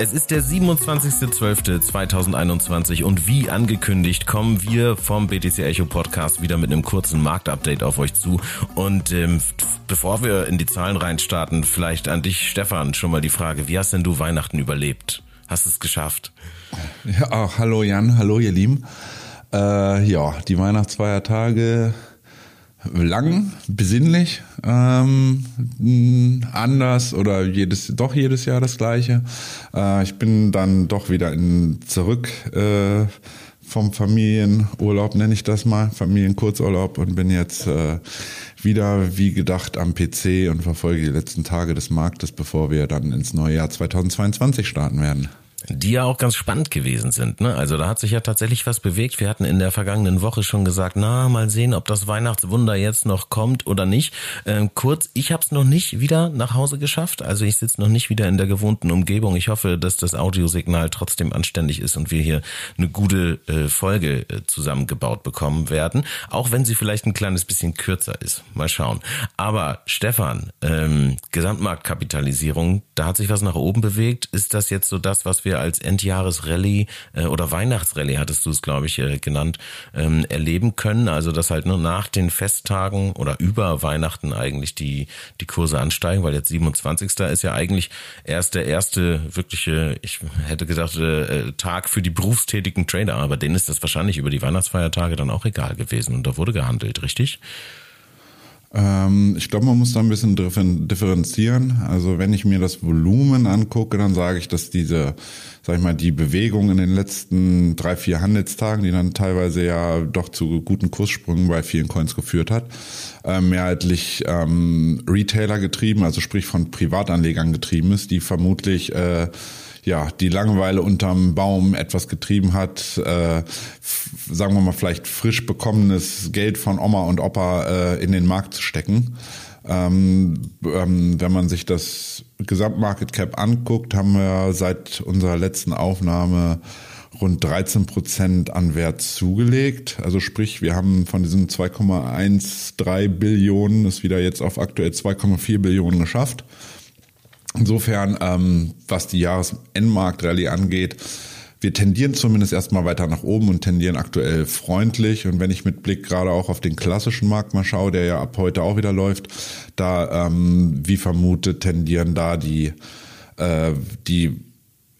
Es ist der 27.12.2021 und wie angekündigt kommen wir vom BTC Echo Podcast wieder mit einem kurzen Marktupdate auf euch zu. Und ähm, bevor wir in die Zahlen reinstarten, vielleicht an dich, Stefan, schon mal die Frage, wie hast denn du Weihnachten überlebt? Hast es geschafft? Ja, auch, hallo Jan, hallo ihr Lieben. Äh, ja, die Weihnachtsfeiertage lang, besinnlich, ähm, anders oder jedes, doch jedes Jahr das gleiche. Äh, ich bin dann doch wieder in, zurück äh, vom Familienurlaub, nenne ich das mal, Familienkurzurlaub und bin jetzt äh, wieder wie gedacht am PC und verfolge die letzten Tage des Marktes, bevor wir dann ins neue Jahr 2022 starten werden die ja auch ganz spannend gewesen sind. Ne? Also da hat sich ja tatsächlich was bewegt. Wir hatten in der vergangenen Woche schon gesagt, na, mal sehen, ob das Weihnachtswunder jetzt noch kommt oder nicht. Ähm, kurz, ich habe es noch nicht wieder nach Hause geschafft. Also ich sitze noch nicht wieder in der gewohnten Umgebung. Ich hoffe, dass das Audiosignal trotzdem anständig ist und wir hier eine gute äh, Folge äh, zusammengebaut bekommen werden. Auch wenn sie vielleicht ein kleines bisschen kürzer ist. Mal schauen. Aber Stefan, ähm, Gesamtmarktkapitalisierung, da hat sich was nach oben bewegt. Ist das jetzt so das, was wir als Endjahresrallye äh, oder Weihnachtsrallye hattest du es, glaube ich, äh, genannt, ähm, erleben können. Also dass halt nur nach den Festtagen oder über Weihnachten eigentlich die, die Kurse ansteigen, weil jetzt 27. ist ja eigentlich erst der erste wirkliche, ich hätte gedacht, äh, Tag für die berufstätigen Trader, aber denen ist das wahrscheinlich über die Weihnachtsfeiertage dann auch egal gewesen und da wurde gehandelt, richtig? Ähm, ich glaube, man muss da ein bisschen differenzieren. Also wenn ich mir das Volumen angucke, dann sage ich, dass diese, sag ich mal, die Bewegung in den letzten drei, vier Handelstagen, die dann teilweise ja doch zu guten Kurssprüngen bei vielen Coins geführt hat, äh, mehrheitlich ähm, Retailer getrieben, also sprich von Privatanlegern getrieben ist, die vermutlich äh, ja, die Langeweile unterm Baum etwas getrieben hat, äh, sagen wir mal vielleicht frisch bekommenes Geld von Oma und Opa äh, in den Markt zu stecken. Ähm, ähm, wenn man sich das Gesamtmarket Cap anguckt, haben wir seit unserer letzten Aufnahme rund 13 Prozent an Wert zugelegt. Also sprich, wir haben von diesen 2,13 Billionen es wieder jetzt auf aktuell 2,4 Billionen geschafft. Insofern, ähm, was die Jahresendmarkt-Rallye angeht, wir tendieren zumindest erstmal weiter nach oben und tendieren aktuell freundlich. Und wenn ich mit Blick gerade auch auf den klassischen Markt mal schaue, der ja ab heute auch wieder läuft, da, ähm, wie vermutet, tendieren da die, äh, die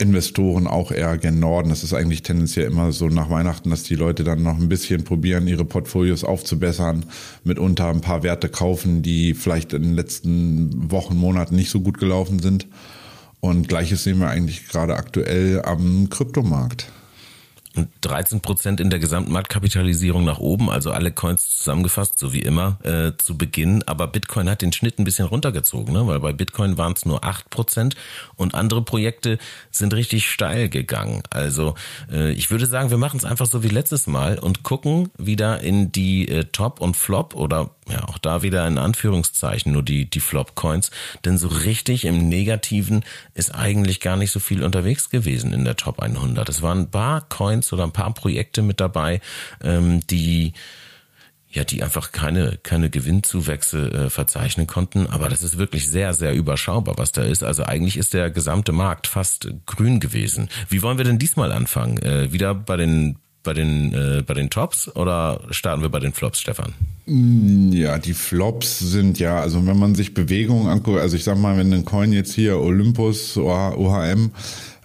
Investoren auch eher gen Norden. Das ist eigentlich tendenziell immer so nach Weihnachten, dass die Leute dann noch ein bisschen probieren, ihre Portfolios aufzubessern, mitunter ein paar Werte kaufen, die vielleicht in den letzten Wochen, Monaten nicht so gut gelaufen sind. Und gleiches sehen wir eigentlich gerade aktuell am Kryptomarkt. 13 Prozent in der Gesamtmarktkapitalisierung nach oben, also alle Coins zusammengefasst, so wie immer äh, zu Beginn. Aber Bitcoin hat den Schnitt ein bisschen runtergezogen, ne? weil bei Bitcoin waren es nur 8 Prozent und andere Projekte sind richtig steil gegangen. Also äh, ich würde sagen, wir machen es einfach so wie letztes Mal und gucken wieder in die äh, Top und Flop oder ja auch da wieder in Anführungszeichen nur die, die Flop-Coins. Denn so richtig im Negativen ist eigentlich gar nicht so viel unterwegs gewesen in der Top 100. Es waren ein paar Coins oder ein paar Projekte mit dabei, ähm, die ja, die einfach keine, keine Gewinnzuwächse äh, verzeichnen konnten. Aber das ist wirklich sehr, sehr überschaubar, was da ist. Also eigentlich ist der gesamte Markt fast grün gewesen. Wie wollen wir denn diesmal anfangen? Äh, wieder bei den bei den, äh, bei den Tops oder starten wir bei den Flops, Stefan? Mm, ja, die Flops sind ja, also wenn man sich Bewegungen anguckt, also ich sag mal, wenn ein Coin jetzt hier Olympus, OHM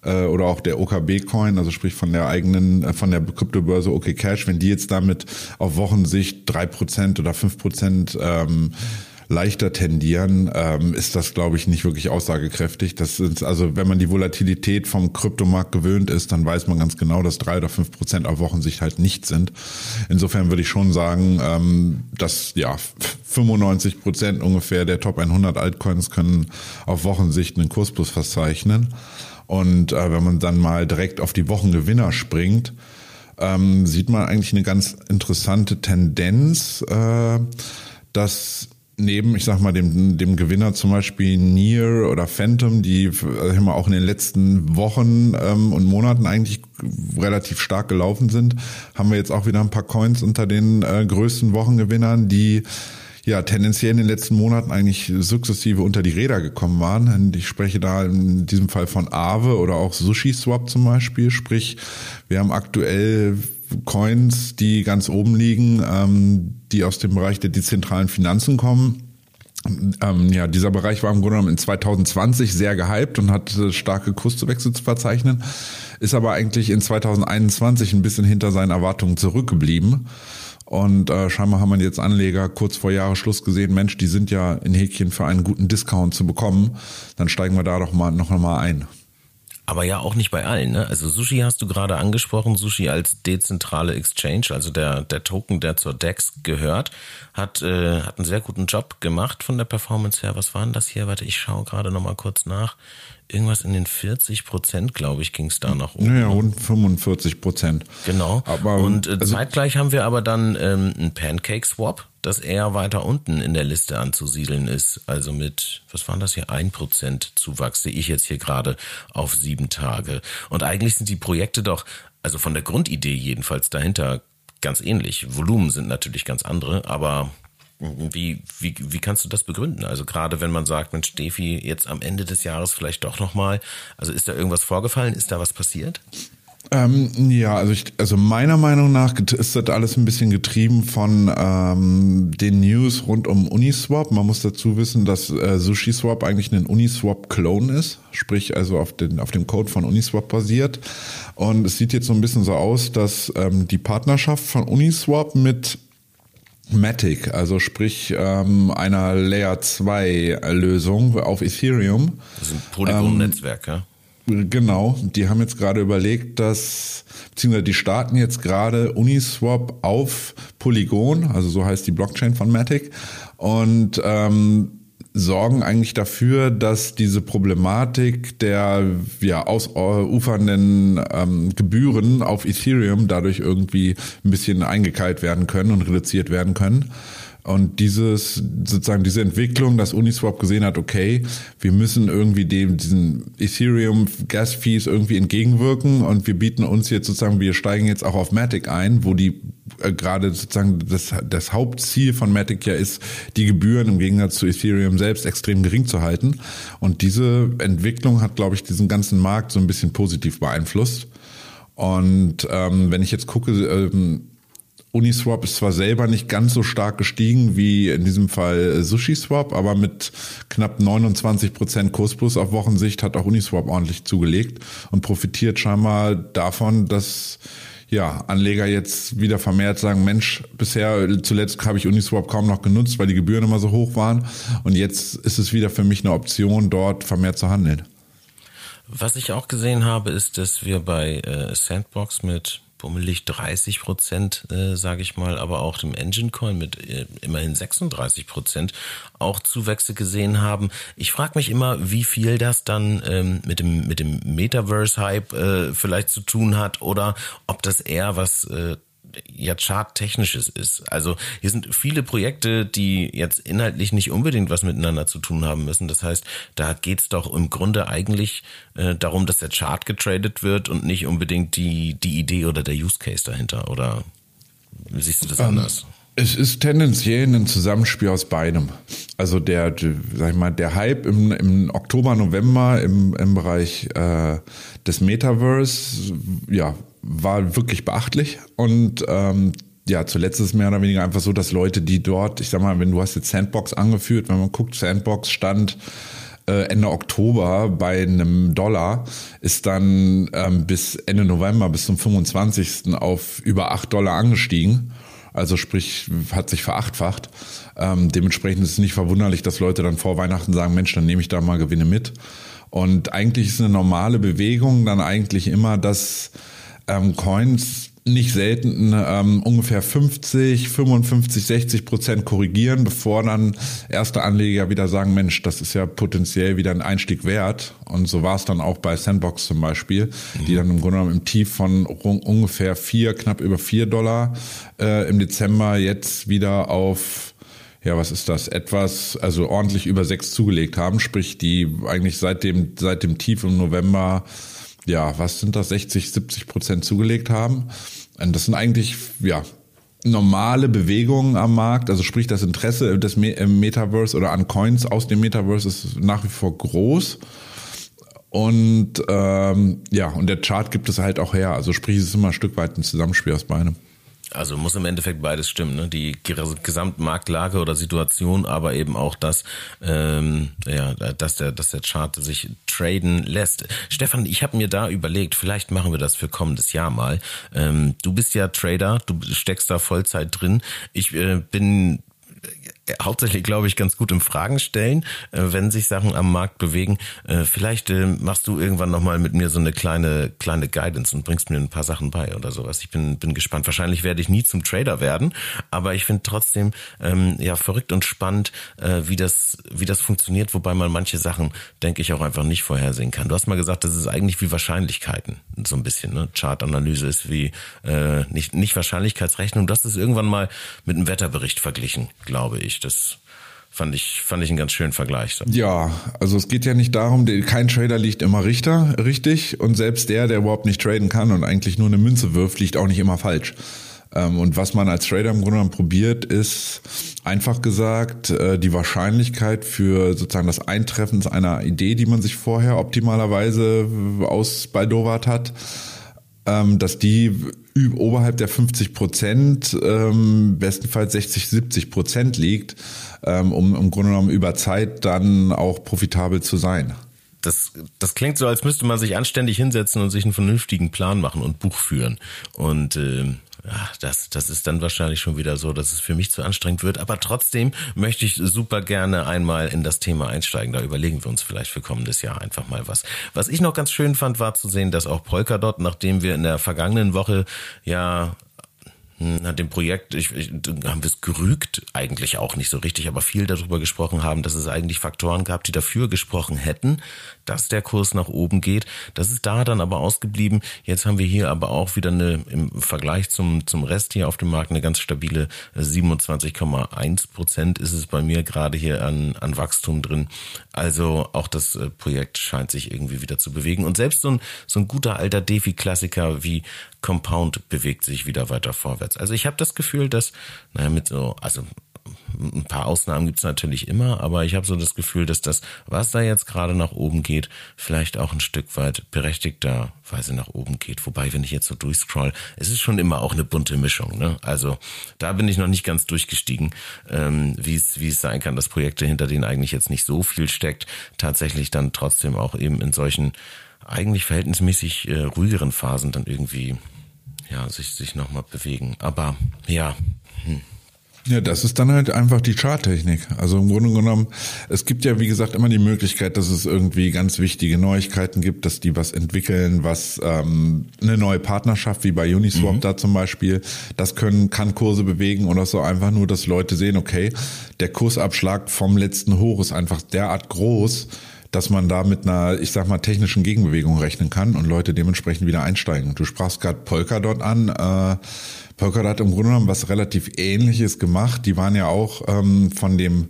äh, oder auch der OKB-Coin, also sprich von der eigenen, äh, von der Kryptobörse OK Cash, wenn die jetzt damit auf Wochensicht drei Prozent oder fünf Prozent ähm, leichter tendieren, ähm, ist das, glaube ich, nicht wirklich aussagekräftig. Das ist, also wenn man die Volatilität vom Kryptomarkt gewöhnt ist, dann weiß man ganz genau, dass drei oder fünf Prozent auf Wochensicht halt nicht sind. Insofern würde ich schon sagen, ähm, dass ja 95 Prozent ungefähr der Top 100 Altcoins können auf Wochensicht einen Kursplus verzeichnen. Und äh, wenn man dann mal direkt auf die Wochengewinner springt, ähm, sieht man eigentlich eine ganz interessante Tendenz, äh, dass neben, ich sag mal, dem, dem Gewinner zum Beispiel Nier oder Phantom, die äh, immer auch in den letzten Wochen ähm, und Monaten eigentlich relativ stark gelaufen sind, haben wir jetzt auch wieder ein paar Coins unter den äh, größten Wochengewinnern, die ja tendenziell in den letzten Monaten eigentlich sukzessive unter die Räder gekommen waren. Ich spreche da in diesem Fall von Aave oder auch Sushi Swap zum Beispiel. Sprich, wir haben aktuell Coins, die ganz oben liegen, ähm, die aus dem Bereich der dezentralen Finanzen kommen. Ähm, ja, dieser Bereich war im Grunde genommen in 2020 sehr gehypt und hat starke Kurszuwächse zu verzeichnen, ist aber eigentlich in 2021 ein bisschen hinter seinen Erwartungen zurückgeblieben. Und äh, scheinbar haben wir jetzt Anleger kurz vor Jahresschluss gesehen, Mensch, die sind ja in Häkchen für einen guten Discount zu bekommen. Dann steigen wir da doch mal noch mal ein. Aber ja auch nicht bei allen. Ne? Also Sushi hast du gerade angesprochen. Sushi als dezentrale Exchange, also der, der Token, der zur DEX gehört, hat, äh, hat einen sehr guten Job gemacht von der Performance her. Was war denn das hier? Warte, ich schaue gerade noch mal kurz nach irgendwas in den 40 Prozent, glaube ich, ging es da nach oben. Ja, rund 45 Prozent. Genau. Aber, und äh, also, zeitgleich haben wir aber dann ähm, einen Pancake Swap, das eher weiter unten in der Liste anzusiedeln ist. Also mit, was waren das hier, ein Prozent Zuwachs sehe ich jetzt hier gerade auf sieben Tage. Und eigentlich sind die Projekte doch, also von der Grundidee jedenfalls dahinter, ganz ähnlich. Volumen sind natürlich ganz andere, aber wie, wie, wie kannst du das begründen? Also gerade wenn man sagt, Mensch, Defi, jetzt am Ende des Jahres vielleicht doch nochmal, also ist da irgendwas vorgefallen? Ist da was passiert? Ähm, ja, also ich, also meiner Meinung nach ist das alles ein bisschen getrieben von ähm, den News rund um Uniswap. Man muss dazu wissen, dass äh, SushiSwap eigentlich ein Uniswap-Clone ist, sprich also auf, den, auf dem Code von Uniswap basiert. Und es sieht jetzt so ein bisschen so aus, dass ähm, die Partnerschaft von Uniswap mit Matic, also sprich ähm, einer Layer 2 Lösung auf Ethereum. Das ist ein Polygon-Netzwerk, ähm, ja? Genau, die haben jetzt gerade überlegt, dass, beziehungsweise die starten jetzt gerade Uniswap auf Polygon, also so heißt die Blockchain von Matic. Und ähm, sorgen eigentlich dafür, dass diese Problematik der ja, ausufernden ähm, Gebühren auf Ethereum dadurch irgendwie ein bisschen eingekeilt werden können und reduziert werden können. Und dieses, sozusagen diese Entwicklung, dass Uniswap gesehen hat, okay, wir müssen irgendwie dem, diesen Ethereum Gas Fees irgendwie entgegenwirken und wir bieten uns jetzt sozusagen, wir steigen jetzt auch auf Matic ein, wo die äh, gerade sozusagen das, das Hauptziel von Matic ja ist, die Gebühren im Gegensatz zu Ethereum selbst extrem gering zu halten. Und diese Entwicklung hat, glaube ich, diesen ganzen Markt so ein bisschen positiv beeinflusst. Und ähm, wenn ich jetzt gucke, ähm, Uniswap ist zwar selber nicht ganz so stark gestiegen wie in diesem Fall SushiSwap, aber mit knapp 29 Prozent Kursplus auf Wochensicht hat auch Uniswap ordentlich zugelegt und profitiert scheinbar davon, dass ja, Anleger jetzt wieder vermehrt sagen, Mensch, bisher zuletzt habe ich Uniswap kaum noch genutzt, weil die Gebühren immer so hoch waren und jetzt ist es wieder für mich eine Option, dort vermehrt zu handeln. Was ich auch gesehen habe, ist, dass wir bei äh, Sandbox mit bummelig 30 Prozent, äh, sage ich mal, aber auch dem Engine Coin mit äh, immerhin 36 Prozent auch Zuwächse gesehen haben. Ich frage mich immer, wie viel das dann ähm, mit dem mit dem Metaverse-Hype äh, vielleicht zu tun hat oder ob das eher was äh, ja charttechnisches ist. Also hier sind viele Projekte, die jetzt inhaltlich nicht unbedingt was miteinander zu tun haben müssen. Das heißt, da geht's doch im Grunde eigentlich äh, darum, dass der Chart getradet wird und nicht unbedingt die, die Idee oder der Use Case dahinter. Oder siehst du das um, ähm, anders? Es ist tendenziell ein Zusammenspiel aus beidem. Also der, sag ich mal, der Hype im, im Oktober, November im, im Bereich äh, des Metaverse, ja, war wirklich beachtlich und ähm, ja, zuletzt ist es mehr oder weniger einfach so, dass Leute, die dort, ich sag mal, wenn du hast jetzt Sandbox angeführt, wenn man guckt, Sandbox stand äh, Ende Oktober bei einem Dollar, ist dann ähm, bis Ende November, bis zum 25. auf über 8 Dollar angestiegen. Also sprich, hat sich verachtfacht. Ähm, dementsprechend ist es nicht verwunderlich, dass Leute dann vor Weihnachten sagen, Mensch, dann nehme ich da mal Gewinne mit. Und eigentlich ist eine normale Bewegung dann eigentlich immer, dass ähm, Coins nicht selten ähm, ungefähr 50, 55, 60 Prozent korrigieren, bevor dann erste Anleger wieder sagen, Mensch, das ist ja potenziell wieder ein Einstieg wert. Und so war es dann auch bei Sandbox zum Beispiel, mhm. die dann im Grunde genommen im Tief von ungefähr vier, knapp über vier Dollar äh, im Dezember jetzt wieder auf ja, was ist das? Etwas, also ordentlich über sechs zugelegt haben, sprich, die eigentlich seit dem, seit dem Tief im November ja, was sind das, 60, 70 Prozent zugelegt haben. Und das sind eigentlich, ja, normale Bewegungen am Markt, also sprich das Interesse des Metaverse oder an Coins aus dem Metaverse ist nach wie vor groß. Und ähm, ja, und der Chart gibt es halt auch her. Also sprich, es ist immer ein Stück weit ein Zusammenspiel aus beidem. Also muss im Endeffekt beides stimmen, ne? Die Gesamtmarktlage oder Situation, aber eben auch das, ähm, ja, dass der, dass der Chart sich traden lässt. Stefan, ich habe mir da überlegt, vielleicht machen wir das für kommendes Jahr mal. Ähm, du bist ja Trader, du steckst da Vollzeit drin. Ich äh, bin hauptsächlich, glaube ich, ganz gut im Fragen stellen, äh, wenn sich Sachen am Markt bewegen. Äh, vielleicht äh, machst du irgendwann nochmal mit mir so eine kleine, kleine Guidance und bringst mir ein paar Sachen bei oder sowas. Ich bin, bin gespannt. Wahrscheinlich werde ich nie zum Trader werden, aber ich finde trotzdem ähm, ja verrückt und spannend, äh, wie das, wie das funktioniert, wobei man manche Sachen, denke ich, auch einfach nicht vorhersehen kann. Du hast mal gesagt, das ist eigentlich wie Wahrscheinlichkeiten, so ein bisschen. Ne? Chartanalyse ist wie äh, nicht, nicht Wahrscheinlichkeitsrechnung. Das ist irgendwann mal mit einem Wetterbericht verglichen, glaube ich. Das fand ich, fand ich einen ganz schönen Vergleich. Ja, also es geht ja nicht darum, kein Trader liegt immer Richter, richtig. Und selbst der, der überhaupt nicht traden kann und eigentlich nur eine Münze wirft, liegt auch nicht immer falsch. Ähm, und was man als Trader im Grunde genommen probiert, ist einfach gesagt äh, die Wahrscheinlichkeit für sozusagen das Eintreffen einer Idee, die man sich vorher optimalerweise ausbaldowert hat, ähm, dass die oberhalb der 50 Prozent, ähm, bestenfalls 60, 70 Prozent liegt, ähm, um im Grunde genommen über Zeit dann auch profitabel zu sein. Das, das klingt so, als müsste man sich anständig hinsetzen und sich einen vernünftigen Plan machen und Buch führen. Und äh, ja, das, das ist dann wahrscheinlich schon wieder so, dass es für mich zu anstrengend wird. Aber trotzdem möchte ich super gerne einmal in das Thema einsteigen. Da überlegen wir uns vielleicht für kommendes Jahr einfach mal was. Was ich noch ganz schön fand, war zu sehen, dass auch Polkadot, nachdem wir in der vergangenen Woche ja na, dem Projekt, ich, ich, haben wir es gerügt, eigentlich auch nicht so richtig, aber viel darüber gesprochen haben, dass es eigentlich Faktoren gab, die dafür gesprochen hätten, dass der Kurs nach oben geht. Das ist da dann aber ausgeblieben. Jetzt haben wir hier aber auch wieder eine, im Vergleich zum, zum Rest hier auf dem Markt, eine ganz stabile 27,1 Prozent ist es bei mir gerade hier an, an Wachstum drin. Also auch das äh, Projekt scheint sich irgendwie wieder zu bewegen. Und selbst so ein, so ein guter alter Defi-Klassiker wie Compound bewegt sich wieder weiter vorwärts. Also ich habe das Gefühl, dass, naja, mit so, also ein paar Ausnahmen gibt's natürlich immer, aber ich habe so das Gefühl, dass das, was da jetzt gerade nach oben geht, vielleicht auch ein Stück weit berechtigterweise nach oben geht. Wobei, wenn ich jetzt so durchscroll, es ist schon immer auch eine bunte Mischung. Ne? Also da bin ich noch nicht ganz durchgestiegen, ähm, wie es wie es sein kann, dass Projekte, hinter denen eigentlich jetzt nicht so viel steckt, tatsächlich dann trotzdem auch eben in solchen eigentlich verhältnismäßig äh, ruhigeren Phasen dann irgendwie ja, sich, sich nochmal bewegen. Aber ja. Hm. Ja, das ist dann halt einfach die Charttechnik. Also im Grunde genommen, es gibt ja wie gesagt immer die Möglichkeit, dass es irgendwie ganz wichtige Neuigkeiten gibt, dass die was entwickeln, was ähm, eine neue Partnerschaft wie bei Uniswap mhm. da zum Beispiel, das können kann Kurse bewegen oder so einfach nur, dass Leute sehen, okay, der Kursabschlag vom letzten Hoch ist einfach derart groß, dass man da mit einer, ich sag mal, technischen Gegenbewegung rechnen kann und Leute dementsprechend wieder einsteigen. Du sprachst gerade Polkadot an. Äh, Polkadot hat im Grunde genommen was relativ Ähnliches gemacht. Die waren ja auch ähm, von dem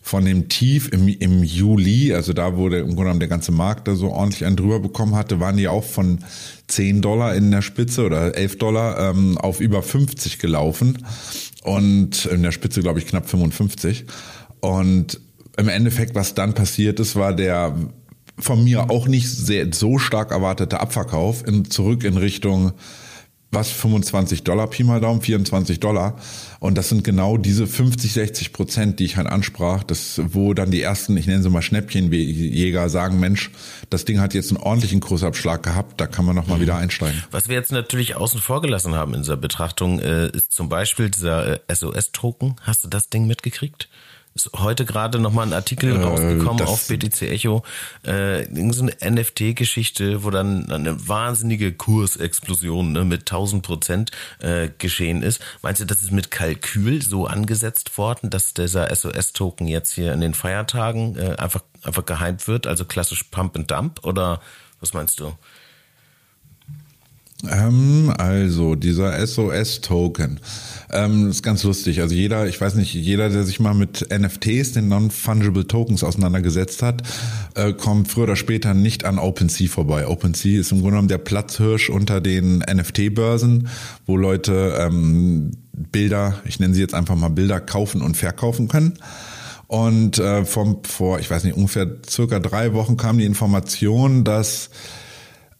von dem Tief im, im Juli, also da, der, im Grunde genommen der ganze Markt da so ordentlich einen drüber bekommen hatte, waren die auch von 10 Dollar in der Spitze oder 11 Dollar ähm, auf über 50 gelaufen und in der Spitze, glaube ich, knapp 55. Und im Endeffekt, was dann passiert ist, war der von mir auch nicht sehr, so stark erwartete Abverkauf in, zurück in Richtung was 25 Dollar Pi mal Daumen, 24 Dollar. Und das sind genau diese 50, 60 Prozent, die ich halt ansprach, das, wo dann die ersten, ich nenne sie mal Schnäppchenjäger sagen, Mensch, das Ding hat jetzt einen ordentlichen Kursabschlag gehabt, da kann man nochmal mhm. wieder einsteigen. Was wir jetzt natürlich außen vor gelassen haben in dieser Betrachtung, äh, ist zum Beispiel dieser äh, SOS-Token. Hast du das Ding mitgekriegt? Ist heute gerade nochmal ein Artikel äh, rausgekommen auf BTC Echo, äh, so eine NFT-Geschichte, wo dann eine wahnsinnige Kursexplosion ne, mit 1000 Prozent äh, geschehen ist. Meinst du, das ist mit Kalkül so angesetzt worden, dass dieser SOS-Token jetzt hier in den Feiertagen äh, einfach, einfach gehypt wird, also klassisch Pump and Dump oder was meinst du? Ähm, also dieser SOS-Token. Ähm, ist ganz lustig. Also jeder, ich weiß nicht, jeder, der sich mal mit NFTs, den Non-Fungible Tokens auseinandergesetzt hat, äh, kommt früher oder später nicht an OpenSea vorbei. OpenSea ist im Grunde genommen der Platzhirsch unter den NFT-Börsen, wo Leute ähm, Bilder, ich nenne sie jetzt einfach mal Bilder, kaufen und verkaufen können. Und äh, vom, vor, ich weiß nicht, ungefähr circa drei Wochen kam die Information, dass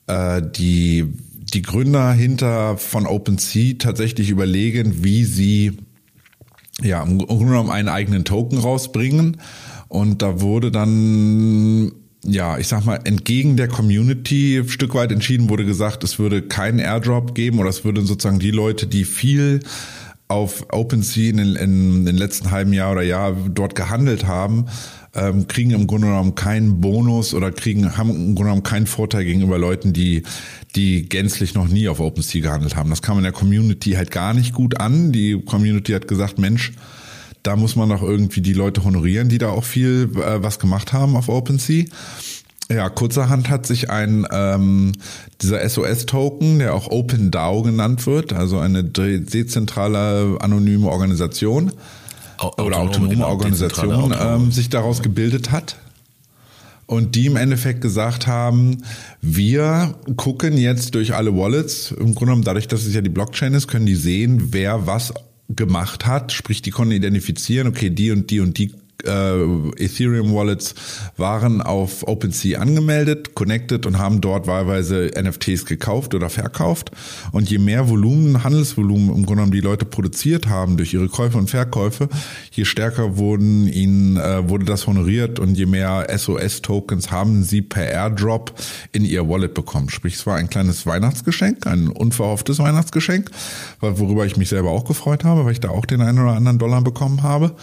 äh, die die Gründer hinter von OpenSea tatsächlich überlegen, wie sie ja im Grunde genommen einen eigenen Token rausbringen. Und da wurde dann ja, ich sag mal, entgegen der Community ein Stück weit entschieden wurde gesagt, es würde keinen Airdrop geben oder es würde sozusagen die Leute, die viel auf OpenSea in, in, in den letzten halben Jahr oder Jahr dort gehandelt haben, ähm, kriegen im Grunde genommen keinen Bonus oder kriegen, haben im Grunde genommen keinen Vorteil gegenüber Leuten, die, die gänzlich noch nie auf OpenSea gehandelt haben. Das kam in der Community halt gar nicht gut an. Die Community hat gesagt, Mensch, da muss man doch irgendwie die Leute honorieren, die da auch viel äh, was gemacht haben auf OpenSea. Ja, kurzerhand hat sich ein ähm, dieser SOS-Token, der auch OpenDAO genannt wird, also eine dezentrale anonyme Organisation, oder autonome genau, Organisation ähm, sich daraus gebildet hat und die im Endeffekt gesagt haben, wir gucken jetzt durch alle Wallets, im Grunde genommen dadurch, dass es ja die Blockchain ist, können die sehen, wer was gemacht hat, sprich die konnten identifizieren, okay, die und die und die äh, Ethereum Wallets waren auf OpenSea angemeldet, connected und haben dort wahlweise NFTs gekauft oder verkauft. Und je mehr Volumen, Handelsvolumen im Grunde genommen die Leute produziert haben durch ihre Käufe und Verkäufe, je stärker wurden ihnen, äh, wurde das honoriert und je mehr SOS-Tokens haben sie per Airdrop in ihr Wallet bekommen. Sprich, es war ein kleines Weihnachtsgeschenk, ein unverhofftes Weihnachtsgeschenk, worüber ich mich selber auch gefreut habe, weil ich da auch den einen oder anderen Dollar bekommen habe.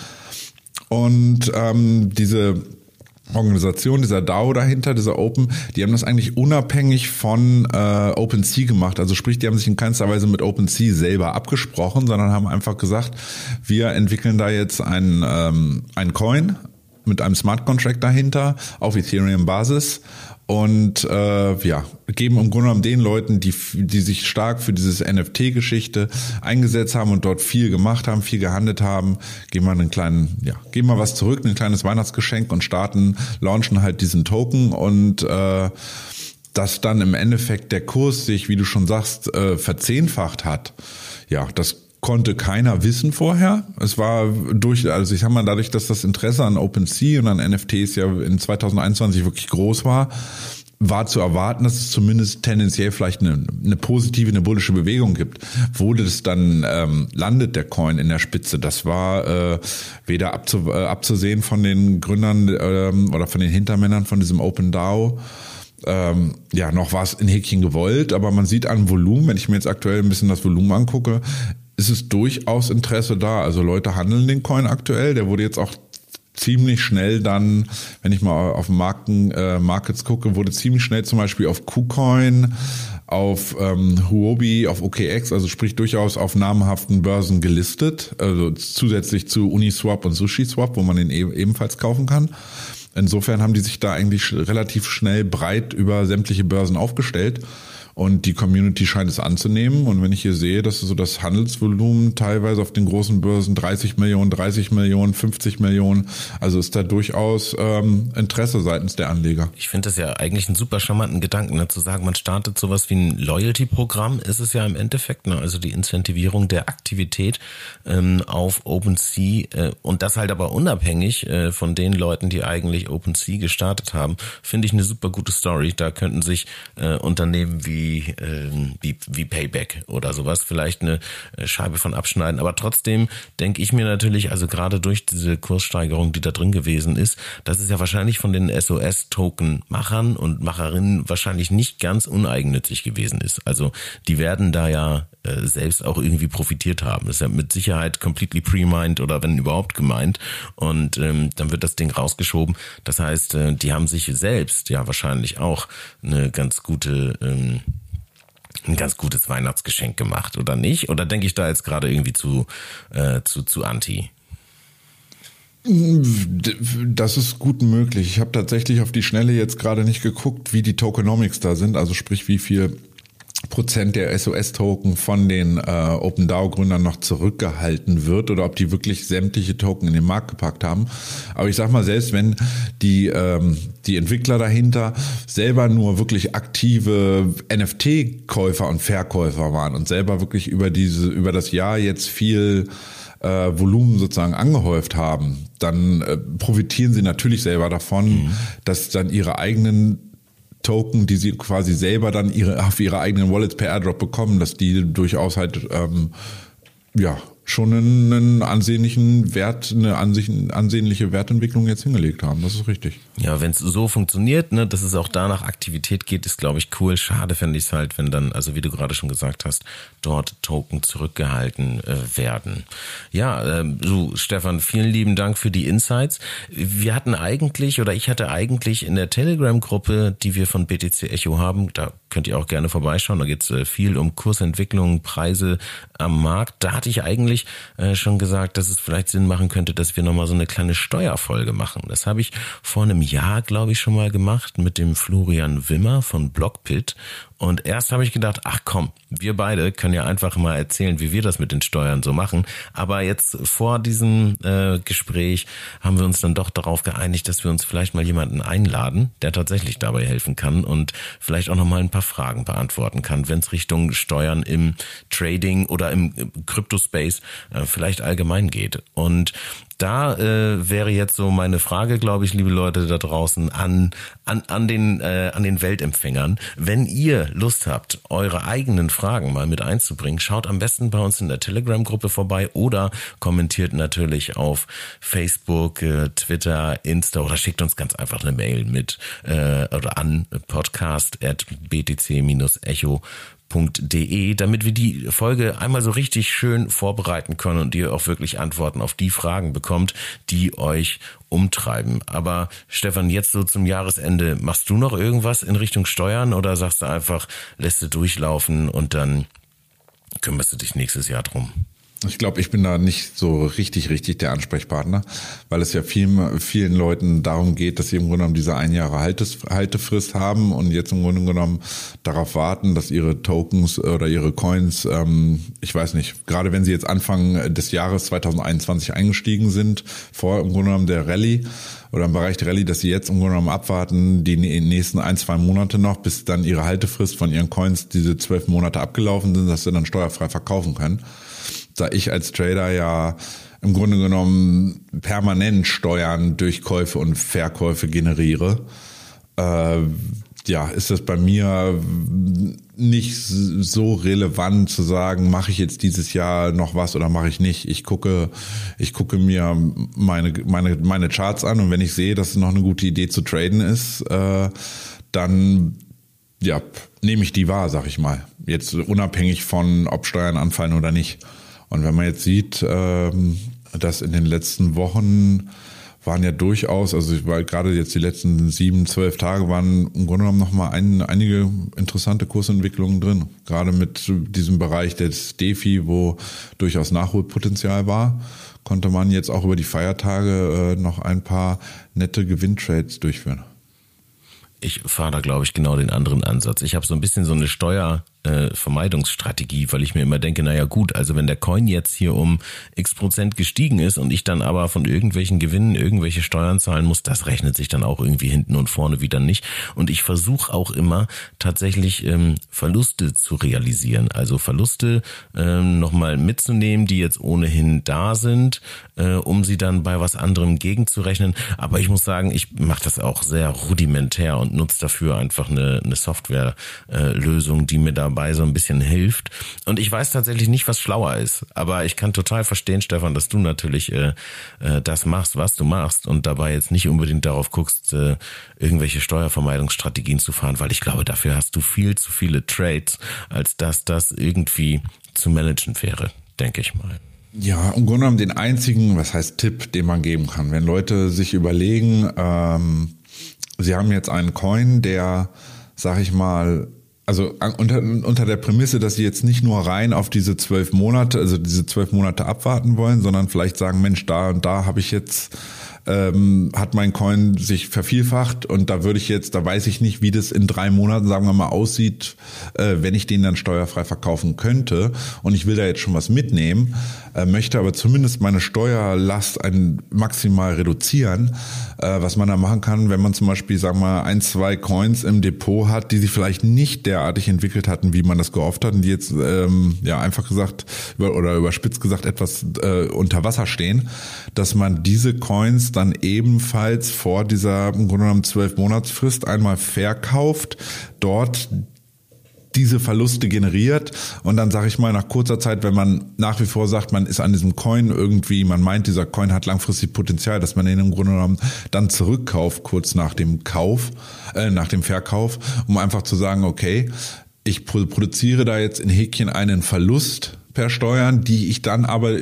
Und ähm, diese Organisation, dieser DAO dahinter, dieser Open, die haben das eigentlich unabhängig von äh, OpenSea gemacht. Also sprich, die haben sich in keinster Weise mit OpenSea selber abgesprochen, sondern haben einfach gesagt, wir entwickeln da jetzt ein, ähm, ein Coin mit einem Smart Contract dahinter auf Ethereum-Basis und äh, ja, geben im Grunde genommen den Leuten, die, die sich stark für dieses NFT-Geschichte eingesetzt haben und dort viel gemacht haben, viel gehandelt haben, geben wir einen kleinen, ja, geben wir was zurück, ein kleines Weihnachtsgeschenk und starten, launchen halt diesen Token und äh, dass dann im Endeffekt der Kurs sich, wie du schon sagst, äh, verzehnfacht hat. Ja, das konnte keiner wissen vorher. Es war durch, also ich sag mal, dadurch, dass das Interesse an OpenSea und an NFTs ja in 2021 wirklich groß war, war zu erwarten, dass es zumindest tendenziell vielleicht eine, eine positive, eine bullische Bewegung gibt. Wo das dann ähm, landet, der Coin in der Spitze, das war äh, weder abzu, äh, abzusehen von den Gründern ähm, oder von den Hintermännern von diesem Open DAO. Ähm, ja, noch war es in Häkchen gewollt, aber man sieht an Volumen, wenn ich mir jetzt aktuell ein bisschen das Volumen angucke, ist es durchaus Interesse da. Also Leute handeln den Coin aktuell. Der wurde jetzt auch ziemlich schnell dann, wenn ich mal auf Marken, äh, Markets gucke, wurde ziemlich schnell zum Beispiel auf KuCoin, auf ähm, Huobi, auf OKX, also sprich durchaus auf namhaften Börsen gelistet, also zusätzlich zu Uniswap und SushiSwap, wo man den e ebenfalls kaufen kann. Insofern haben die sich da eigentlich relativ schnell breit über sämtliche Börsen aufgestellt. Und die Community scheint es anzunehmen. Und wenn ich hier sehe, dass so das Handelsvolumen teilweise auf den großen Börsen 30 Millionen, 30 Millionen, 50 Millionen, also ist da durchaus ähm, Interesse seitens der Anleger. Ich finde das ja eigentlich einen super charmanten Gedanken, ne? zu sagen, man startet sowas wie ein Loyalty-Programm, ist es ja im Endeffekt, ne? also die Incentivierung der Aktivität ähm, auf OpenSea äh, und das halt aber unabhängig äh, von den Leuten, die eigentlich OpenSea gestartet haben, finde ich eine super gute Story. Da könnten sich äh, Unternehmen wie wie, äh, wie, wie Payback oder sowas, vielleicht eine äh, Scheibe von abschneiden. Aber trotzdem denke ich mir natürlich, also gerade durch diese Kurssteigerung, die da drin gewesen ist, dass es ja wahrscheinlich von den SOS-Token-Machern und Macherinnen wahrscheinlich nicht ganz uneigennützig gewesen ist. Also die werden da ja äh, selbst auch irgendwie profitiert haben. Das ist ja mit Sicherheit completely pre-mined oder wenn überhaupt gemeint. Und ähm, dann wird das Ding rausgeschoben. Das heißt, äh, die haben sich selbst ja wahrscheinlich auch eine ganz gute ähm, ein ganz gutes Weihnachtsgeschenk gemacht, oder nicht? Oder denke ich da jetzt gerade irgendwie zu, äh, zu, zu anti? Das ist gut möglich. Ich habe tatsächlich auf die Schnelle jetzt gerade nicht geguckt, wie die Tokenomics da sind, also sprich, wie viel Prozent der SOS-Token von den äh, OpenDAO-Gründern noch zurückgehalten wird oder ob die wirklich sämtliche Token in den Markt gepackt haben. Aber ich sag mal, selbst wenn die, ähm, die Entwickler dahinter selber nur wirklich aktive NFT-Käufer und Verkäufer waren und selber wirklich über diese, über das Jahr jetzt viel äh, Volumen sozusagen angehäuft haben, dann äh, profitieren sie natürlich selber davon, mhm. dass dann ihre eigenen Token, die sie quasi selber dann ihre, auf ihre eigenen Wallets per Airdrop bekommen, dass die durchaus halt ähm, ja schon einen, ansehnlichen Wert, eine ansehnliche Wertentwicklung jetzt hingelegt haben. Das ist richtig. Ja, wenn es so funktioniert, ne, dass es auch da nach Aktivität geht, ist, glaube ich, cool. Schade fände ich es halt, wenn dann, also wie du gerade schon gesagt hast, dort Token zurückgehalten äh, werden. Ja, äh, du, Stefan, vielen lieben Dank für die Insights. Wir hatten eigentlich, oder ich hatte eigentlich in der Telegram-Gruppe, die wir von BTC Echo haben, da könnt ihr auch gerne vorbeischauen, da geht es äh, viel um Kursentwicklung, Preise am Markt. Da hatte ich eigentlich eigentlich äh, schon gesagt, dass es vielleicht Sinn machen könnte, dass wir nochmal so eine kleine Steuerfolge machen. Das habe ich vor einem Jahr, glaube ich, schon mal gemacht mit dem Florian Wimmer von Blockpit. Und erst habe ich gedacht, ach komm, wir beide können ja einfach mal erzählen, wie wir das mit den Steuern so machen. Aber jetzt vor diesem äh, Gespräch haben wir uns dann doch darauf geeinigt, dass wir uns vielleicht mal jemanden einladen, der tatsächlich dabei helfen kann und vielleicht auch noch mal ein paar Fragen beantworten kann, wenn es Richtung Steuern im Trading oder im Kryptospace äh, vielleicht allgemein geht. Und da äh, wäre jetzt so meine Frage, glaube ich, liebe Leute da draußen, an, an, an, den, äh, an den Weltempfängern. Wenn ihr Lust habt, eure eigenen Fragen mal mit einzubringen, schaut am besten bei uns in der Telegram-Gruppe vorbei oder kommentiert natürlich auf Facebook, äh, Twitter, Insta oder schickt uns ganz einfach eine Mail mit äh, oder an podcast at btc-echo podcast.de, damit wir die Folge einmal so richtig schön vorbereiten können und ihr auch wirklich Antworten auf die Fragen bekommt, die euch umtreiben. Aber Stefan, jetzt so zum Jahresende, machst du noch irgendwas in Richtung Steuern oder sagst du einfach, lässt du durchlaufen und dann kümmerst du dich nächstes Jahr drum? Ich glaube, ich bin da nicht so richtig, richtig der Ansprechpartner, weil es ja vielen, vielen Leuten darum geht, dass sie im Grunde genommen diese ein Jahre Haltefrist haben und jetzt im Grunde genommen darauf warten, dass ihre Tokens oder ihre Coins, ähm, ich weiß nicht, gerade wenn sie jetzt Anfang des Jahres 2021 eingestiegen sind, vor im Grunde genommen der Rallye oder im Bereich der Rallye, dass sie jetzt im Grunde genommen abwarten, die nächsten ein, zwei Monate noch, bis dann ihre Haltefrist von ihren Coins diese zwölf Monate abgelaufen sind, dass sie dann steuerfrei verkaufen können da ich als Trader ja im Grunde genommen permanent Steuern durch Käufe und Verkäufe generiere, äh, ja, ist das bei mir nicht so relevant zu sagen, mache ich jetzt dieses Jahr noch was oder mache ich nicht. Ich gucke, ich gucke mir meine, meine, meine Charts an und wenn ich sehe, dass es noch eine gute Idee zu traden ist, äh, dann ja, nehme ich die wahr, sag ich mal. Jetzt unabhängig von, ob Steuern anfallen oder nicht. Und wenn man jetzt sieht, ähm, dass in den letzten Wochen waren ja durchaus, also war gerade jetzt die letzten sieben, zwölf Tage waren im Grunde genommen nochmal ein, einige interessante Kursentwicklungen drin. Gerade mit diesem Bereich des DeFi, wo durchaus Nachholpotenzial war, konnte man jetzt auch über die Feiertage äh, noch ein paar nette Gewinntrades durchführen. Ich fahre da, glaube ich, genau den anderen Ansatz. Ich habe so ein bisschen so eine Steuer, äh, Vermeidungsstrategie, weil ich mir immer denke, naja gut, also wenn der Coin jetzt hier um x Prozent gestiegen ist und ich dann aber von irgendwelchen Gewinnen irgendwelche Steuern zahlen muss, das rechnet sich dann auch irgendwie hinten und vorne wieder nicht. Und ich versuche auch immer tatsächlich ähm, Verluste zu realisieren, also Verluste ähm, nochmal mitzunehmen, die jetzt ohnehin da sind, äh, um sie dann bei was anderem gegenzurechnen. Aber ich muss sagen, ich mache das auch sehr rudimentär und nutze dafür einfach eine, eine Softwarelösung, äh, die mir da dabei so ein bisschen hilft. Und ich weiß tatsächlich nicht, was schlauer ist. Aber ich kann total verstehen, Stefan, dass du natürlich äh, äh, das machst, was du machst und dabei jetzt nicht unbedingt darauf guckst, äh, irgendwelche Steuervermeidungsstrategien zu fahren, weil ich glaube, dafür hast du viel zu viele Trades, als dass das irgendwie zu managen wäre, denke ich mal. Ja, im Grunde genommen den einzigen, was heißt Tipp, den man geben kann. Wenn Leute sich überlegen, ähm, sie haben jetzt einen Coin, der, sag ich mal, also unter, unter der Prämisse, dass sie jetzt nicht nur rein auf diese zwölf Monate, also diese zwölf Monate abwarten wollen, sondern vielleicht sagen, Mensch, da und da habe ich jetzt ähm, hat mein Coin sich vervielfacht und da würde ich jetzt, da weiß ich nicht, wie das in drei Monaten, sagen wir mal, aussieht, äh, wenn ich den dann steuerfrei verkaufen könnte. Und ich will da jetzt schon was mitnehmen, äh, möchte aber zumindest meine Steuerlast ein, maximal reduzieren, äh, was man da machen kann, wenn man zum Beispiel, sagen wir mal, ein, zwei Coins im Depot hat, die sich vielleicht nicht derartig entwickelt hatten, wie man das gehofft hat und die jetzt, ähm, ja, einfach gesagt oder überspitzt gesagt etwas äh, unter Wasser stehen, dass man diese Coins dann ebenfalls vor dieser im Grunde genommen zwölf Monatsfrist einmal verkauft, dort diese Verluste generiert. Und dann sage ich mal nach kurzer Zeit, wenn man nach wie vor sagt, man ist an diesem Coin irgendwie, man meint, dieser Coin hat langfristig Potenzial, dass man ihn im Grunde genommen dann zurückkauft kurz nach dem Kauf, äh, nach dem Verkauf, um einfach zu sagen, okay, ich produziere da jetzt in Häkchen einen Verlust per Steuern, die ich dann aber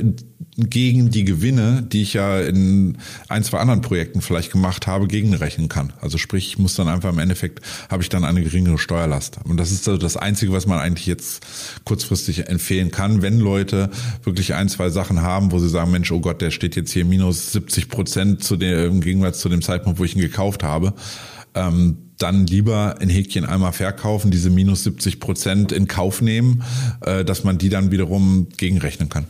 gegen die Gewinne, die ich ja in ein, zwei anderen Projekten vielleicht gemacht habe, gegenrechnen kann. Also sprich, ich muss dann einfach im Endeffekt, habe ich dann eine geringere Steuerlast. Und das ist also das Einzige, was man eigentlich jetzt kurzfristig empfehlen kann, wenn Leute wirklich ein, zwei Sachen haben, wo sie sagen, Mensch, oh Gott, der steht jetzt hier minus 70 Prozent zu dem, im Gegensatz zu dem Zeitpunkt, wo ich ihn gekauft habe. Ähm, dann lieber in Häkchen einmal verkaufen, diese minus 70 Prozent in Kauf nehmen, äh, dass man die dann wiederum gegenrechnen kann.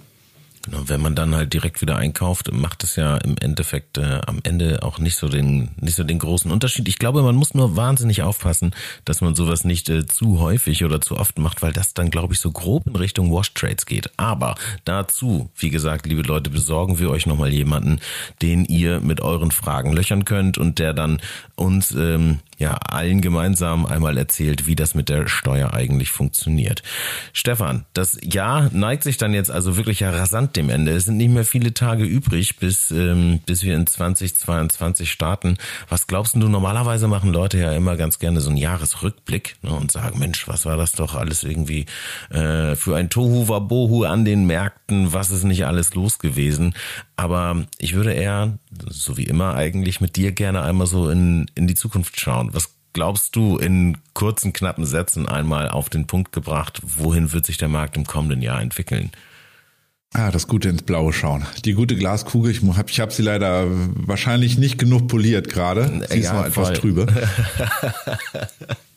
Genau, wenn man dann halt direkt wieder einkauft, macht es ja im Endeffekt äh, am Ende auch nicht so den nicht so den großen Unterschied. Ich glaube, man muss nur wahnsinnig aufpassen, dass man sowas nicht äh, zu häufig oder zu oft macht, weil das dann glaube ich so grob in Richtung Wash Trades geht. Aber dazu, wie gesagt, liebe Leute, besorgen wir euch nochmal jemanden, den ihr mit euren Fragen löchern könnt und der dann uns ähm, ja allen gemeinsam einmal erzählt, wie das mit der Steuer eigentlich funktioniert. Stefan, das Jahr neigt sich dann jetzt also wirklich ja rasant dem Ende. Es sind nicht mehr viele Tage übrig, bis, ähm, bis wir in 2022 starten. Was glaubst du, normalerweise machen Leute ja immer ganz gerne so einen Jahresrückblick ne, und sagen, Mensch, was war das doch alles irgendwie äh, für ein Tohu Wabohu an den Märkten, was ist nicht alles los gewesen. Aber ich würde eher, so wie immer eigentlich, mit dir gerne einmal so in, in die Zukunft schauen. Was glaubst du in kurzen, knappen Sätzen einmal auf den Punkt gebracht, wohin wird sich der Markt im kommenden Jahr entwickeln? Ah, das Gute ins Blaue schauen. Die gute Glaskugel, ich habe ich hab sie leider wahrscheinlich nicht genug poliert gerade. Sie ist ja, noch etwas trübe.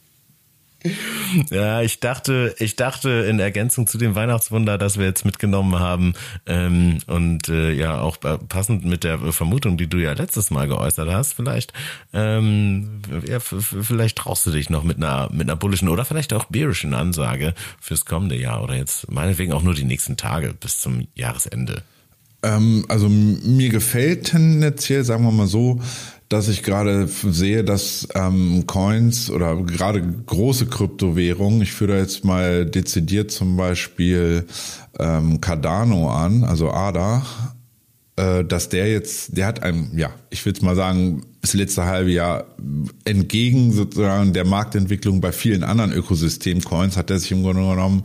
Ja, ich dachte, ich dachte in Ergänzung zu dem Weihnachtswunder, das wir jetzt mitgenommen haben ähm, und äh, ja auch passend mit der Vermutung, die du ja letztes Mal geäußert hast, vielleicht, ähm, ja, vielleicht traust du dich noch mit einer mit einer bullischen oder vielleicht auch bearischen Ansage fürs kommende Jahr oder jetzt meinetwegen auch nur die nächsten Tage bis zum Jahresende. Ähm, also mir gefällt tendenziell, sagen wir mal so, dass ich gerade sehe, dass ähm, Coins oder gerade große Kryptowährungen, ich führe da jetzt mal dezidiert zum Beispiel ähm, Cardano an, also ADA, äh, dass der jetzt, der hat ein, ja, ich würde mal sagen, das letzte halbe Jahr entgegen sozusagen der Marktentwicklung bei vielen anderen Ökosystem-Coins hat er sich im Grunde genommen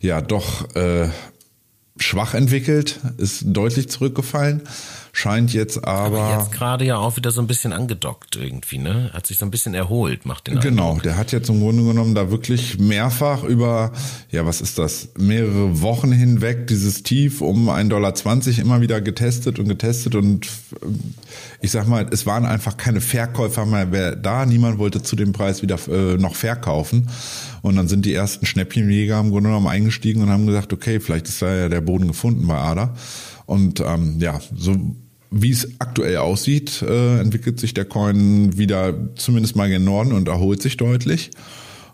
ja doch äh, schwach entwickelt, ist deutlich zurückgefallen scheint jetzt aber. aber jetzt gerade ja auch wieder so ein bisschen angedockt irgendwie, ne? Hat sich so ein bisschen erholt, macht den Genau, Eindruck. der hat jetzt im Grunde genommen da wirklich mehrfach über, ja, was ist das, mehrere Wochen hinweg dieses Tief um 1,20 Dollar immer wieder getestet und getestet und ich sag mal, es waren einfach keine Verkäufer mehr da, niemand wollte zu dem Preis wieder äh, noch verkaufen. Und dann sind die ersten Schnäppchenjäger im Grunde genommen eingestiegen und haben gesagt, okay, vielleicht ist da ja der Boden gefunden bei ADA. Und ähm, ja, so wie es aktuell aussieht, äh, entwickelt sich der Coin wieder zumindest mal gen Norden und erholt sich deutlich.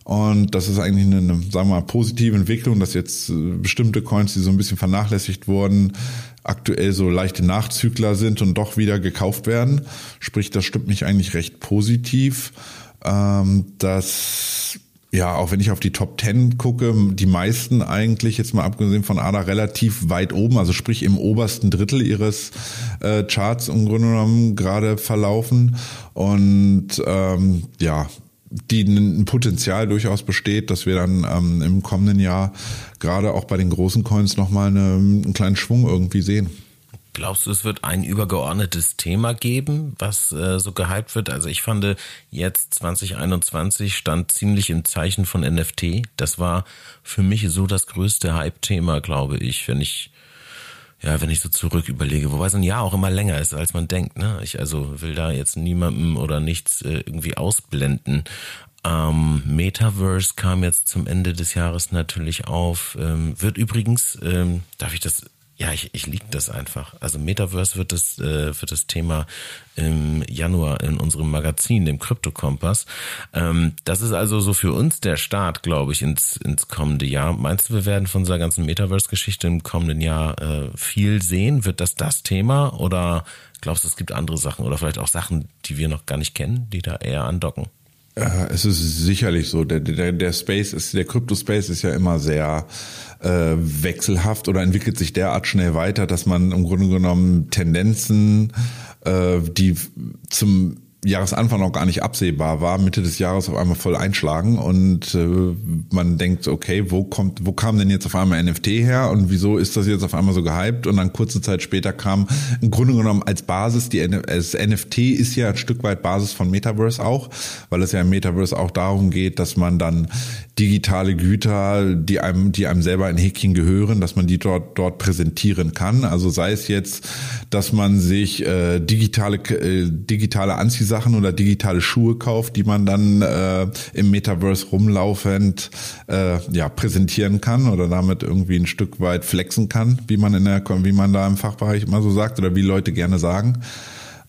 Und das ist eigentlich eine, sagen wir mal, positive Entwicklung, dass jetzt äh, bestimmte Coins, die so ein bisschen vernachlässigt wurden, aktuell so leichte Nachzügler sind und doch wieder gekauft werden. Sprich, das stimmt mich eigentlich recht positiv. Ähm, dass ja, auch wenn ich auf die Top 10 gucke, die meisten eigentlich, jetzt mal abgesehen von ADA, relativ weit oben, also sprich im obersten Drittel ihres äh, Charts im Grunde genommen gerade verlaufen. Und ähm, ja, die ein Potenzial durchaus besteht, dass wir dann ähm, im kommenden Jahr gerade auch bei den großen Coins nochmal eine, einen kleinen Schwung irgendwie sehen. Glaubst du, es wird ein übergeordnetes Thema geben, was äh, so gehypt wird? Also ich fand jetzt 2021 stand ziemlich im Zeichen von NFT. Das war für mich so das größte Hype-Thema, glaube ich, wenn ich ja, wenn ich so zurück überlege, wobei so ein Jahr auch immer länger ist, als man denkt. Ne? Ich also will da jetzt niemandem oder nichts äh, irgendwie ausblenden. Ähm, Metaverse kam jetzt zum Ende des Jahres natürlich auf. Ähm, wird übrigens, ähm, darf ich das ja, ich, ich liege das einfach. Also Metaverse wird das, äh, wird das Thema im Januar in unserem Magazin, dem Krypto-Kompass. Ähm, das ist also so für uns der Start, glaube ich, ins, ins kommende Jahr. Meinst du, wir werden von dieser ganzen Metaverse-Geschichte im kommenden Jahr äh, viel sehen? Wird das das Thema oder glaubst du, es gibt andere Sachen oder vielleicht auch Sachen, die wir noch gar nicht kennen, die da eher andocken? Äh, es ist sicherlich so. Der, der, der Space ist, der Crypto-Space ist ja immer sehr äh, wechselhaft oder entwickelt sich derart schnell weiter, dass man im Grunde genommen Tendenzen, äh, die zum Jahresanfang noch gar nicht absehbar war, Mitte des Jahres auf einmal voll einschlagen und äh, man denkt, okay, wo kommt, wo kam denn jetzt auf einmal NFT her und wieso ist das jetzt auf einmal so gehypt? Und dann kurze Zeit später kam im Grunde genommen als Basis die das NFT ist ja ein Stück weit Basis von Metaverse auch, weil es ja im Metaverse auch darum geht, dass man dann digitale Güter, die einem, die einem selber in Häkchen gehören, dass man die dort dort präsentieren kann. Also sei es jetzt, dass man sich äh, digitale äh, digitale Anziehsachen oder digitale Schuhe kauft, die man dann äh, im Metaverse rumlaufend äh, ja präsentieren kann oder damit irgendwie ein Stück weit flexen kann, wie man in der wie man da im Fachbereich immer so sagt oder wie Leute gerne sagen.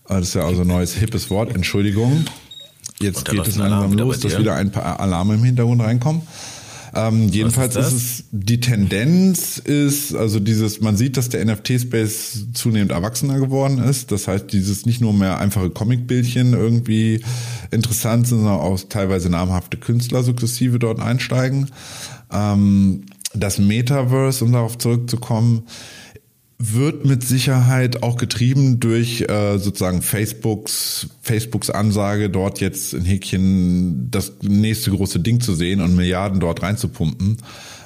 Das ist ja also ein neues hippes Wort. Entschuldigung. Jetzt geht es langsam los, dass wieder ein paar Alarme im Hintergrund reinkommen. Ähm, jedenfalls ist, ist, es die Tendenz ist, also dieses, man sieht, dass der NFT-Space zunehmend erwachsener geworden ist. Das heißt, dieses nicht nur mehr einfache Comicbildchen irgendwie interessant sind, sondern auch teilweise namhafte Künstler sukzessive dort einsteigen. Ähm, das Metaverse, um darauf zurückzukommen, wird mit Sicherheit auch getrieben durch äh, sozusagen Facebooks Facebooks Ansage, dort jetzt in Häkchen das nächste große Ding zu sehen und Milliarden dort reinzupumpen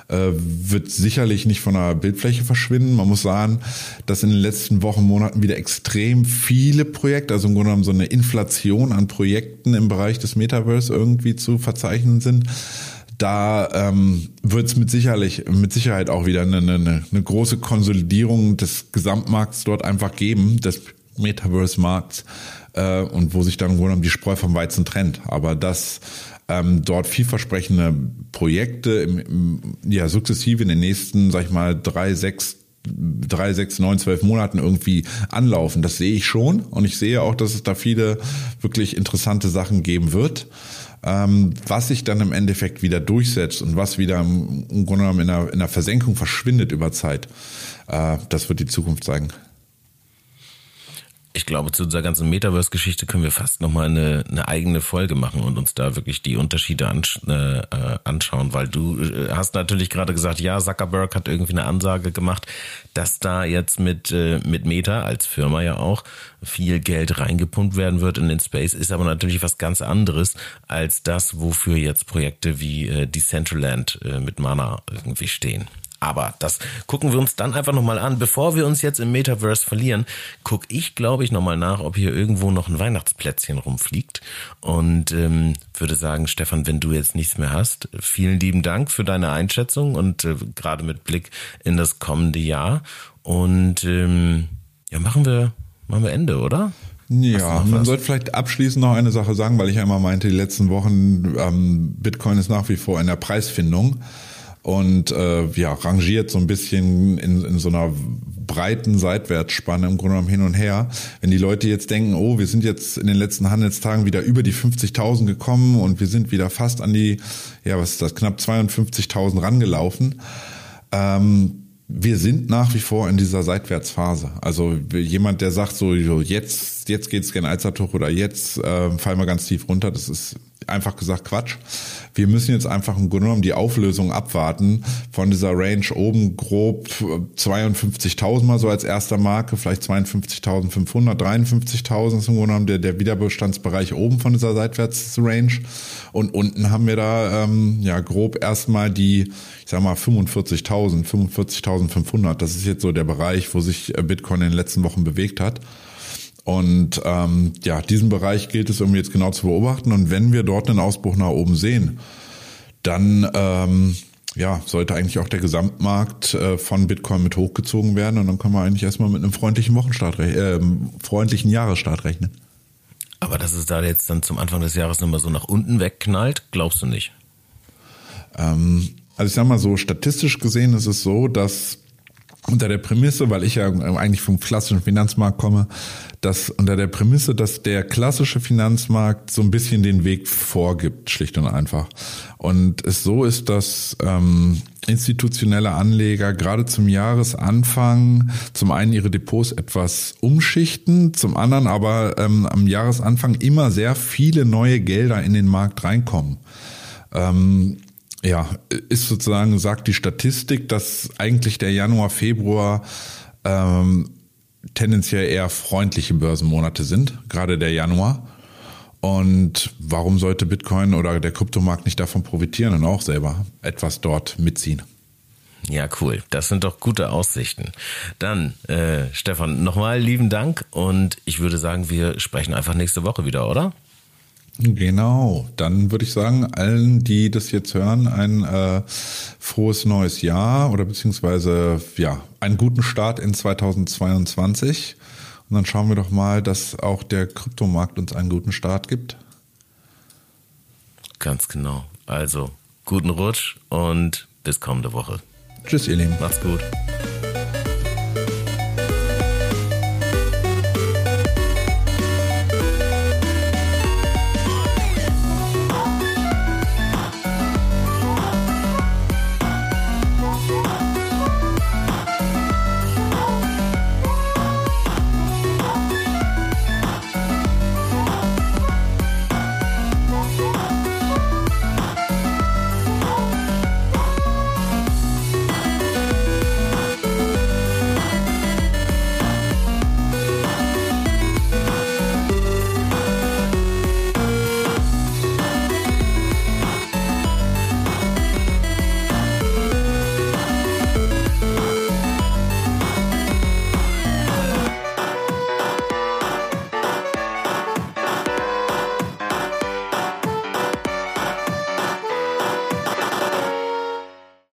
äh, wird sicherlich nicht von der Bildfläche verschwinden. Man muss sagen, dass in den letzten Wochen, Monaten wieder extrem viele Projekte, also im Grunde genommen so eine Inflation an Projekten im Bereich des Metaverse irgendwie zu verzeichnen sind da ähm, wird es mit mit Sicherheit auch wieder eine, eine, eine große Konsolidierung des Gesamtmarkts dort einfach geben, des Metaverse-Markts äh, und wo sich dann wohl um die Spreu vom Weizen trennt. Aber dass ähm, dort vielversprechende Projekte im, im, ja sukzessive in den nächsten, sag ich mal, drei, sechs drei, sechs, neun, zwölf Monaten irgendwie anlaufen. Das sehe ich schon und ich sehe auch, dass es da viele wirklich interessante Sachen geben wird. Ähm, was sich dann im Endeffekt wieder durchsetzt und was wieder im, Grunde genommen in der, in der Versenkung verschwindet über Zeit, äh, das wird die Zukunft zeigen ich glaube, zu dieser ganzen Metaverse-Geschichte können wir fast nochmal eine, eine eigene Folge machen und uns da wirklich die Unterschiede ansch äh, äh, anschauen, weil du äh, hast natürlich gerade gesagt, ja, Zuckerberg hat irgendwie eine Ansage gemacht, dass da jetzt mit, äh, mit Meta als Firma ja auch viel Geld reingepumpt werden wird in den Space, ist aber natürlich was ganz anderes als das, wofür jetzt Projekte wie äh, Decentraland äh, mit Mana irgendwie stehen. Aber das gucken wir uns dann einfach nochmal an. Bevor wir uns jetzt im Metaverse verlieren, gucke ich, glaube ich, nochmal nach, ob hier irgendwo noch ein Weihnachtsplätzchen rumfliegt. Und ähm, würde sagen, Stefan, wenn du jetzt nichts mehr hast, vielen lieben Dank für deine Einschätzung und äh, gerade mit Blick in das kommende Jahr. Und ähm, ja, machen wir, machen wir Ende, oder? Ja, man sollte vielleicht abschließend noch eine Sache sagen, weil ich immer meinte, die letzten Wochen ähm, Bitcoin ist nach wie vor in der Preisfindung und äh, ja, rangiert so ein bisschen in, in so einer breiten Seitwärtsspanne im Grunde genommen hin und her. Wenn die Leute jetzt denken, oh, wir sind jetzt in den letzten Handelstagen wieder über die 50.000 gekommen und wir sind wieder fast an die, ja, was ist das, knapp 52.000 rangelaufen. Ähm, wir sind nach wie vor in dieser Seitwärtsphase. Also jemand, der sagt so, jetzt, jetzt geht's gen Alzertuch oder jetzt äh, fallen wir ganz tief runter, das ist einfach gesagt Quatsch. Wir müssen jetzt einfach im Grunde genommen die Auflösung abwarten von dieser Range oben grob 52.000 mal so als erster Marke, vielleicht 52.500, 53.000 ist im Grunde genommen der, der Widerbestandsbereich oben von dieser Seitwärtsrange und unten haben wir da ähm, ja grob erstmal die, ich sag mal 45.000, 45.500. Das ist jetzt so der Bereich, wo sich äh, Bitcoin in den letzten Wochen bewegt hat. Und ähm, ja, diesen Bereich gilt es irgendwie jetzt genau zu beobachten. Und wenn wir dort einen Ausbruch nach oben sehen, dann ähm, ja, sollte eigentlich auch der Gesamtmarkt äh, von Bitcoin mit hochgezogen werden und dann können wir eigentlich erstmal mit einem freundlichen Wochenstart, äh, freundlichen Jahresstart rechnen. Aber dass es da jetzt dann zum Anfang des Jahres nochmal so nach unten wegknallt, glaubst du nicht? Ähm, also ich sag mal so, statistisch gesehen ist es so, dass unter der Prämisse, weil ich ja eigentlich vom klassischen Finanzmarkt komme, dass unter der Prämisse, dass der klassische Finanzmarkt so ein bisschen den Weg vorgibt, schlicht und einfach. Und es so ist, dass ähm, institutionelle Anleger gerade zum Jahresanfang zum einen ihre Depots etwas umschichten, zum anderen aber ähm, am Jahresanfang immer sehr viele neue Gelder in den Markt reinkommen. Ähm, ja, ist sozusagen, sagt die Statistik, dass eigentlich der Januar, Februar ähm, tendenziell eher freundliche Börsenmonate sind, gerade der Januar. Und warum sollte Bitcoin oder der Kryptomarkt nicht davon profitieren und auch selber etwas dort mitziehen? Ja, cool. Das sind doch gute Aussichten. Dann, äh, Stefan, nochmal lieben Dank und ich würde sagen, wir sprechen einfach nächste Woche wieder, oder? Genau, dann würde ich sagen, allen, die das jetzt hören, ein äh, frohes neues Jahr oder beziehungsweise ja, einen guten Start in 2022. Und dann schauen wir doch mal, dass auch der Kryptomarkt uns einen guten Start gibt. Ganz genau. Also, guten Rutsch und bis kommende Woche. Tschüss, ihr Lieben. Macht's gut.